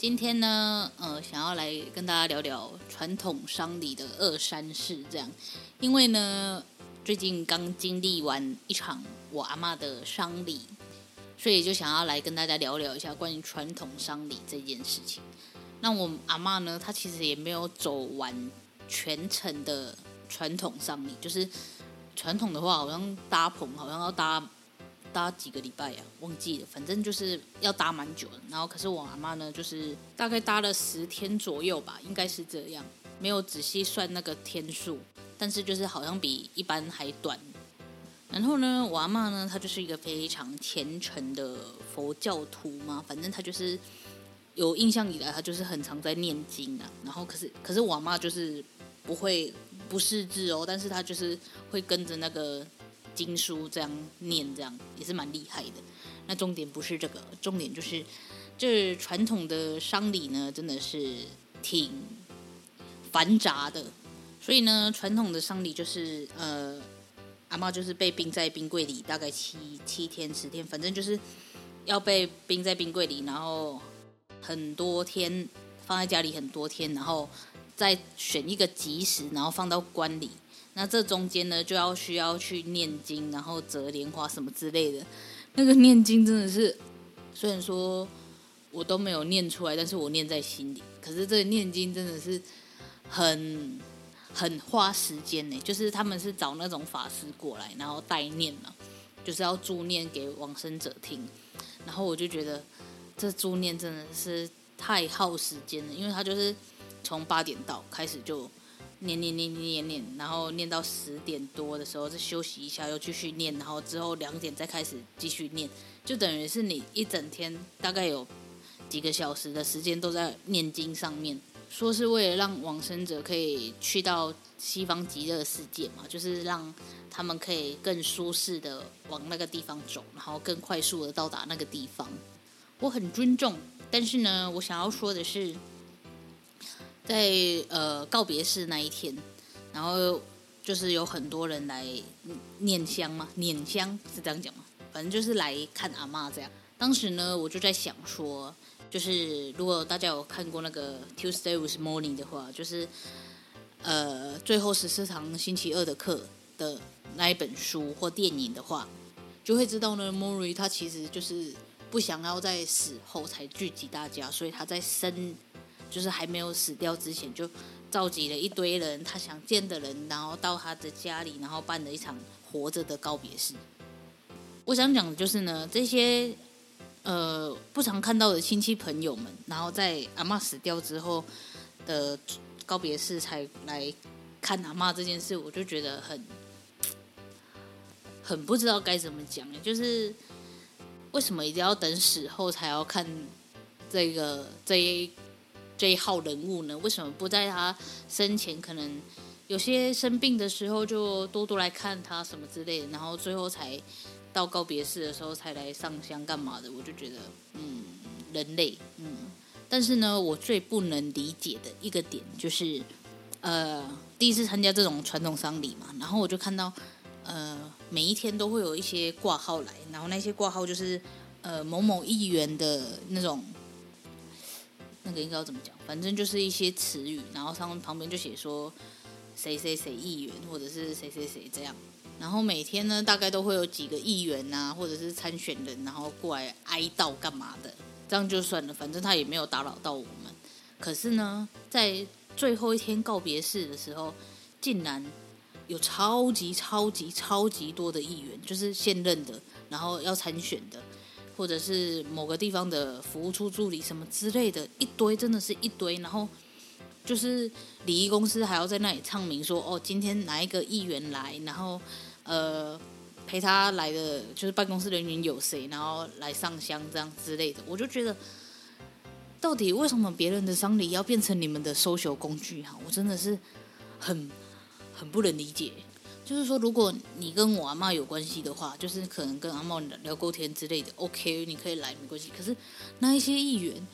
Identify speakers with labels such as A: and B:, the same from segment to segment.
A: 今天呢，呃，想要来跟大家聊聊传统丧礼的二三事，这样，因为呢，最近刚经历完一场我阿嬷的丧礼，所以就想要来跟大家聊聊一下关于传统丧礼这件事情。那我阿嬷呢，她其实也没有走完全程的传统丧礼，就是传统的话，好像搭棚，好像要搭。搭几个礼拜呀、啊？忘记了，反正就是要搭蛮久的。然后，可是我阿妈呢，就是大概搭了十天左右吧，应该是这样，没有仔细算那个天数，但是就是好像比一般还短。然后呢，我阿妈呢，她就是一个非常虔诚的佛教徒嘛，反正她就是有印象以来，她就是很常在念经啊。然后，可是可是我阿妈就是不会不识字哦，但是她就是会跟着那个。经书这样念，这样也是蛮厉害的。那重点不是这个，重点就是这传统的丧礼呢，真的是挺繁杂的。所以呢，传统的丧礼就是呃，阿妈就是被冰在冰柜里，大概七七天十天，反正就是要被冰在冰柜里，然后很多天放在家里很多天，然后再选一个吉时，然后放到棺里。那这中间呢，就要需要去念经，然后折莲花什么之类的。那个念经真的是，虽然说我都没有念出来，但是我念在心里。可是这个念经真的是很很花时间呢。就是他们是找那种法师过来，然后代念嘛，就是要助念给往生者听。然后我就觉得这助念真的是太耗时间了，因为他就是从八点到开始就。念念念念念念，然后念到十点多的时候再休息一下，又继续念，然后之后两点再开始继续念，就等于是你一整天大概有几个小时的时间都在念经上面。说是为了让往生者可以去到西方极乐世界嘛，就是让他们可以更舒适的往那个地方走，然后更快速的到达那个地方。我很尊重，但是呢，我想要说的是。在呃告别式那一天，然后就是有很多人来念香嘛，念香是这样讲吗？反正就是来看阿嬷这样。当时呢，我就在想说，就是如果大家有看过那个 Tuesday with Morrie 的话，就是呃最后十四堂星期二的课的那一本书或电影的话，就会知道呢，Mori 他其实就是不想要在死后才聚集大家，所以他在生。就是还没有死掉之前，就召集了一堆人，他想见的人，然后到他的家里，然后办了一场活着的告别式。我想讲的就是呢，这些呃不常看到的亲戚朋友们，然后在阿嬷死掉之后的告别式才来看阿嬷这件事，我就觉得很很不知道该怎么讲，就是为什么一定要等死后才要看这个这一。这一号人物呢，为什么不在他生前可能有些生病的时候就多多来看他什么之类的，然后最后才到告别式的时候才来上香干嘛的？我就觉得，嗯，人类，嗯。但是呢，我最不能理解的一个点就是，呃，第一次参加这种传统丧礼嘛，然后我就看到，呃，每一天都会有一些挂号来，然后那些挂号就是，呃，某某议员的那种。那应该要怎么讲？反正就是一些词语，然后上面旁边就写说谁谁谁议员，或者是谁谁谁这样。然后每天呢，大概都会有几个议员啊，或者是参选人，然后过来哀悼干嘛的。这样就算了，反正他也没有打扰到我们。可是呢，在最后一天告别式的时候，竟然有超级超级超级多的议员，就是现任的，然后要参选的，或者是某个地方的服务处助理什么之类的，一堆真的是一堆。然后就是礼仪公司还要在那里唱名说，哦，今天哪一个议员来，然后呃陪他来的就是办公室人员有谁，然后来上香这样之类的，我就觉得。到底为什么别人的丧礼要变成你们的 social 工具哈？我真的是很很不能理解。就是说，如果你跟我阿嬷有关系的话，就是可能跟阿嬷聊过天之类的，OK，你可以来没关系。可是那一些议员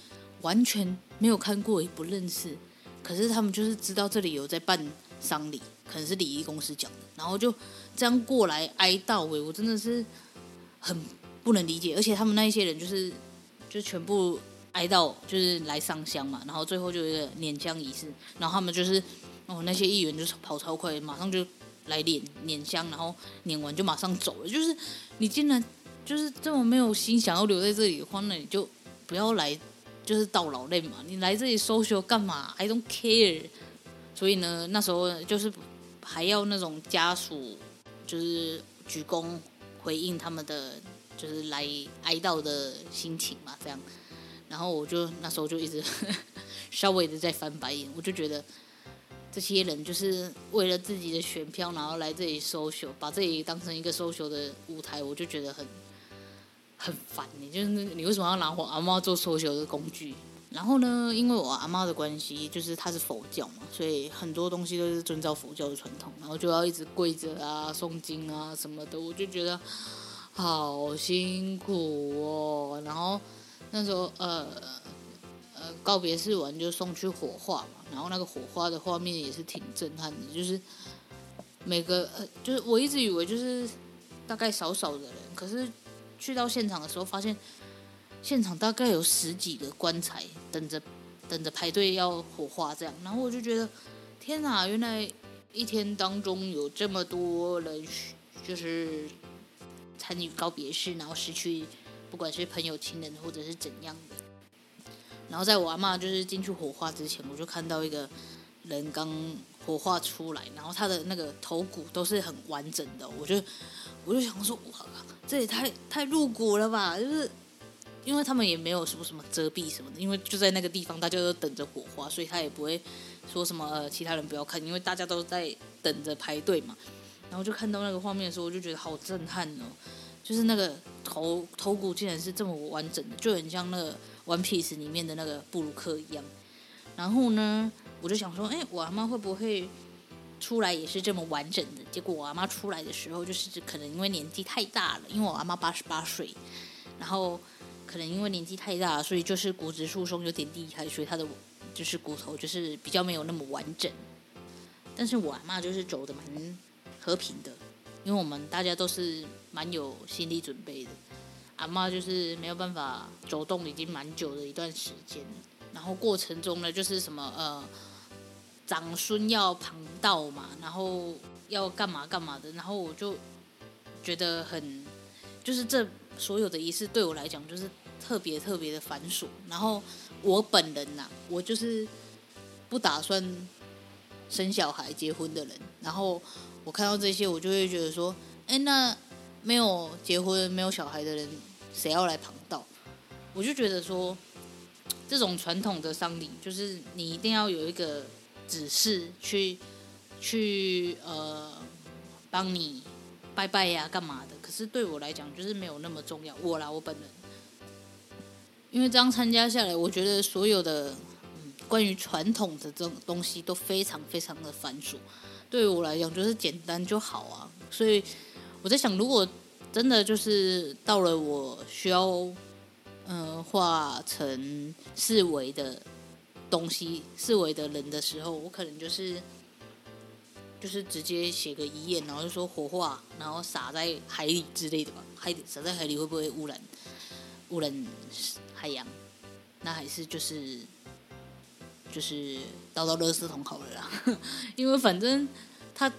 A: 完全没有看过也不认识，可是他们就是知道这里有在办丧礼，可能是礼仪公司讲的，然后就这样过来哀悼。哎，我真的是很不能理解。而且他们那一些人就是就全部。哀悼就是来上香嘛，然后最后就有一个拈香仪式，然后他们就是哦那些议员就是跑超快，马上就来拈拈香，然后拈完就马上走了。就是你竟然就是这么没有心想要留在这里的话，那你就不要来，就是到老累嘛。你来这里 social 干嘛？I don't care。所以呢，那时候就是还要那种家属就是鞠躬回应他们的就是来哀悼的心情嘛，这样。然后我就那时候就一直 稍微的在翻白眼，我就觉得这些人就是为了自己的选票，然后来这里 social，把这里当成一个 social 的舞台，我就觉得很很烦。你就是你为什么要拿我阿妈做 social 的工具？然后呢，因为我阿妈的关系，就是她是佛教嘛，所以很多东西都是遵照佛教的传统，然后就要一直跪着啊、诵经啊什么的，我就觉得好辛苦哦。然后。那时候，呃，告别式完就送去火化嘛，然后那个火化的画面也是挺震撼的，就是每个，呃，就是我一直以为就是大概少少的人，可是去到现场的时候，发现现场大概有十几个棺材等着等着排队要火化这样，然后我就觉得天哪，原来一天当中有这么多人就是参与告别式，然后失去。不管是朋友、亲人，或者是怎样的，然后在我阿嬷就是进去火化之前，我就看到一个人刚火化出来，然后他的那个头骨都是很完整的，我就我就想说，哇，这也太太入骨了吧！就是因为他们也没有什么什么遮蔽什么的，因为就在那个地方，大家都等着火化，所以他也不会说什么呃其他人不要看，因为大家都在等着排队嘛。然后就看到那个画面的时候，我就觉得好震撼哦。就是那个头头骨竟然是这么完整的，就很像那个《One Piece》里面的那个布鲁克一样。然后呢，我就想说，哎，我阿妈会不会出来也是这么完整的？结果我阿妈出来的时候，就是可能因为年纪太大了，因为我阿妈八十八岁，然后可能因为年纪太大，所以就是骨质疏松有点厉害，所以她的就是骨头就是比较没有那么完整。但是我阿妈就是走的蛮和平的。因为我们大家都是蛮有心理准备的，阿嬷就是没有办法走动，已经蛮久的一段时间。然后过程中呢，就是什么呃，长孙要旁道嘛，然后要干嘛干嘛的。然后我就觉得很，就是这所有的仪式对我来讲就是特别特别的繁琐。然后我本人呐、我就是不打算生小孩、结婚的人。然后。我看到这些，我就会觉得说，哎，那没有结婚、没有小孩的人，谁要来旁道？我就觉得说，这种传统的丧礼，就是你一定要有一个指示去，去呃，帮你拜拜呀、干嘛的？可是对我来讲，就是没有那么重要。我啦，我本人，因为这样参加下来，我觉得所有的，关于传统的这种东西都非常非常的繁琐。对我来讲，就是简单就好啊。所以我在想，如果真的就是到了我需要，嗯、呃，化成四维的东西、四维的人的时候，我可能就是就是直接写个遗言，然后就说火化，然后撒在海里之类的吧。海撒在海里会不会污染污染海洋？那还是就是。就是倒到垃圾桶好了啦，因为反正他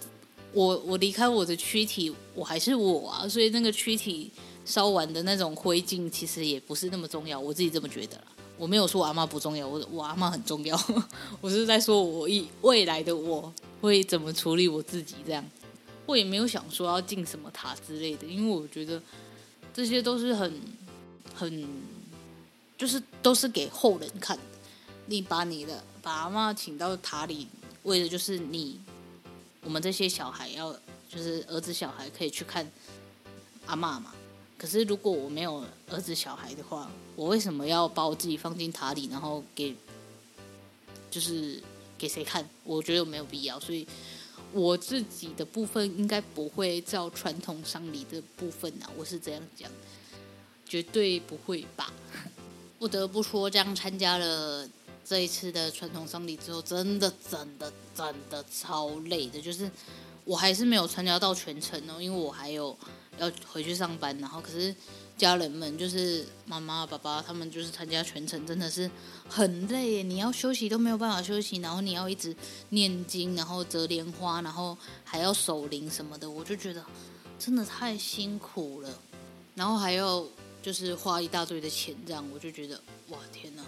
A: 我我离开我的躯体，我还是我啊，所以那个躯体烧完的那种灰烬其实也不是那么重要，我自己这么觉得啦。我没有说我阿妈不重要，我我阿妈很重要。我是在说我以未来的我会怎么处理我自己这样。我也没有想说要进什么塔之类的，因为我觉得这些都是很很就是都是给后人看的。你把你的把阿妈请到塔里，为的就是你我们这些小孩要就是儿子小孩可以去看阿妈嘛。可是如果我没有儿子小孩的话，我为什么要把我自己放进塔里，然后给就是给谁看？我觉得没有必要，所以我自己的部分应该不会照传统丧礼的部分啊，我是这样讲，绝对不会吧？不得不说，这样参加了这一次的传统丧礼之后，真的真的真的超累的，就是我还是没有参加到全程哦，因为我还有。要回去上班，然后可是家人们就是妈妈、爸爸，他们就是参加全程，真的是很累。你要休息都没有办法休息，然后你要一直念经，然后折莲花，然后还要守灵什么的，我就觉得真的太辛苦了。然后还要就是花一大堆的钱，这样我就觉得哇天哪，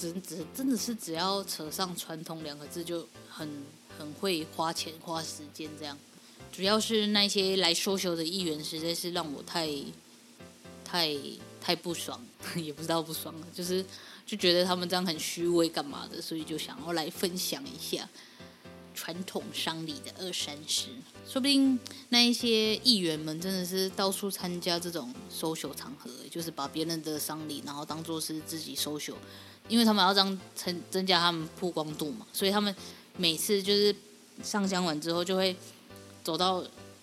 A: 真只真的是只要扯上传统两个字就很很会花钱花时间这样。主要是那些来 social 的议员，实在是让我太、太、太不爽，也不知道不爽了，就是就觉得他们这样很虚伪，干嘛的？所以就想要来分享一下传统丧礼的二三事。说不定那一些议员们真的是到处参加这种 social 场合，就是把别人的丧礼，然后当做是自己 social，因为他们要这样增增加他们曝光度嘛，所以他们每次就是上香完之后就会。走到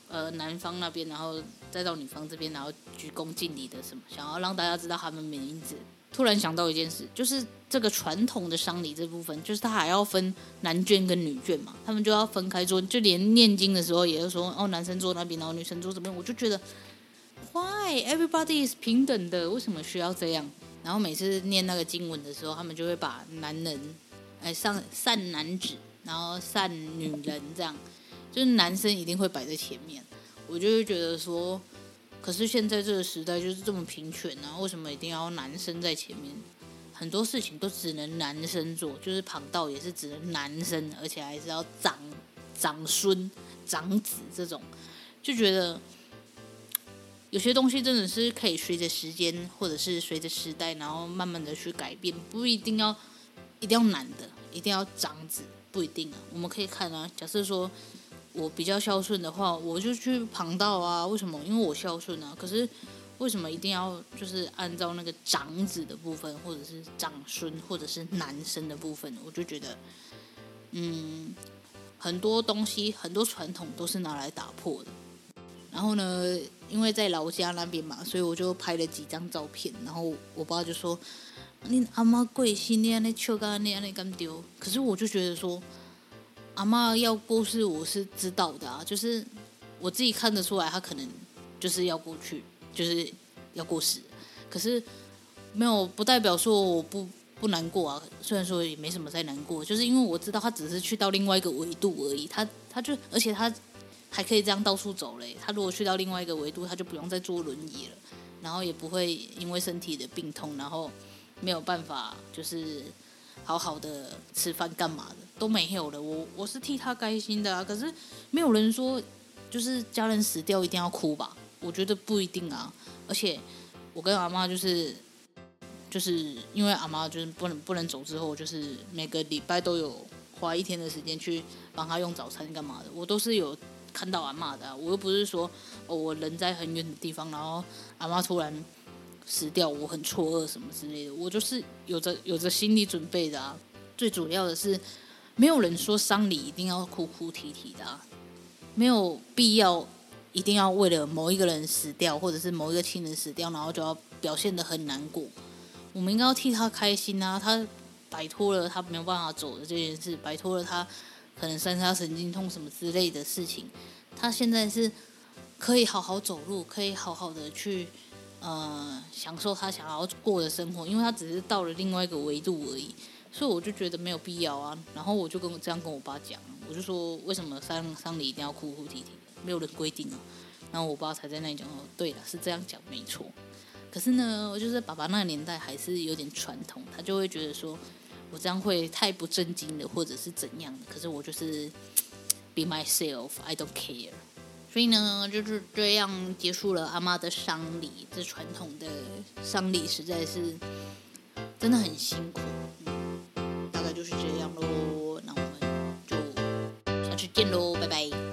A: 呃男方那边，然后再到女方这边，然后鞠躬敬礼的什么，想要让大家知道他们名字。突然想到一件事，就是这个传统的丧礼这部分，就是他还要分男眷跟女眷嘛，他们就要分开坐，就连念经的时候也是说，哦，男生坐那边，然后女生坐这边。我就觉得，Why everybody is 平等的？为什么需要这样？然后每次念那个经文的时候，他们就会把男人哎上善男子，然后善女人这样。就是男生一定会摆在前面，我就会觉得说，可是现在这个时代就是这么平权啊，为什么一定要男生在前面？很多事情都只能男生做，就是旁道也是只能男生，而且还是要长长孙、长子这种，就觉得有些东西真的是可以随着时间，或者是随着时代，然后慢慢的去改变，不一定要一定要男的，一定要长子，不一定啊。我们可以看啊，假设说。我比较孝顺的话，我就去旁道啊。为什么？因为我孝顺啊。可是为什么一定要就是按照那个长子的部分，或者是长孙，或者是男生的部分？我就觉得，嗯，很多东西，很多传统都是拿来打破的。然后呢，因为在老家那边嘛，所以我就拍了几张照片。然后我爸就说：“你阿妈贵姓？你那秋干你那干丢？”可是我就觉得说。阿妈要过世，我是知道的啊，就是我自己看得出来，她可能就是要过去，就是要过世。可是没有不代表说我不不难过啊，虽然说也没什么在难过，就是因为我知道她只是去到另外一个维度而已。她她就而且她还可以这样到处走嘞。他如果去到另外一个维度，他就不用再坐轮椅了，然后也不会因为身体的病痛，然后没有办法就是。好好的吃饭干嘛的都没有了，我我是替他开心的啊。可是没有人说，就是家人死掉一定要哭吧？我觉得不一定啊。而且我跟阿妈就是，就是因为阿妈就是不能不能走之后，就是每个礼拜都有花一天的时间去帮他用早餐干嘛的，我都是有看到阿妈的。我又不是说哦，我人在很远的地方，然后阿妈突然。死掉，我很错愕什么之类的，我就是有着有着心理准备的啊。最主要的是，没有人说丧礼一定要哭哭啼啼的啊，没有必要一定要为了某一个人死掉，或者是某一个亲人死掉，然后就要表现得很难过。我们应该要替他开心啊，他摆脱了他没有办法走的这件事，摆脱了他可能三叉神经痛什么之类的事情，他现在是可以好好走路，可以好好的去。呃，享受他想要过的生活，因为他只是到了另外一个维度而已，所以我就觉得没有必要啊。然后我就跟我这样跟我爸讲，我就说为什么丧丧礼一定要哭哭啼啼？没有人规定啊。然后我爸才在那里讲哦，对了，是这样讲没错。可是呢，我就是爸爸那个年代还是有点传统，他就会觉得说我这样会太不正经了，或者是怎样的。可是我就是 be myself，I don't care。所以呢，就是这样结束了阿妈的丧礼。这传统的丧礼实在是真的很辛苦。嗯，大概就是这样喽。那我们就下次见喽，拜拜。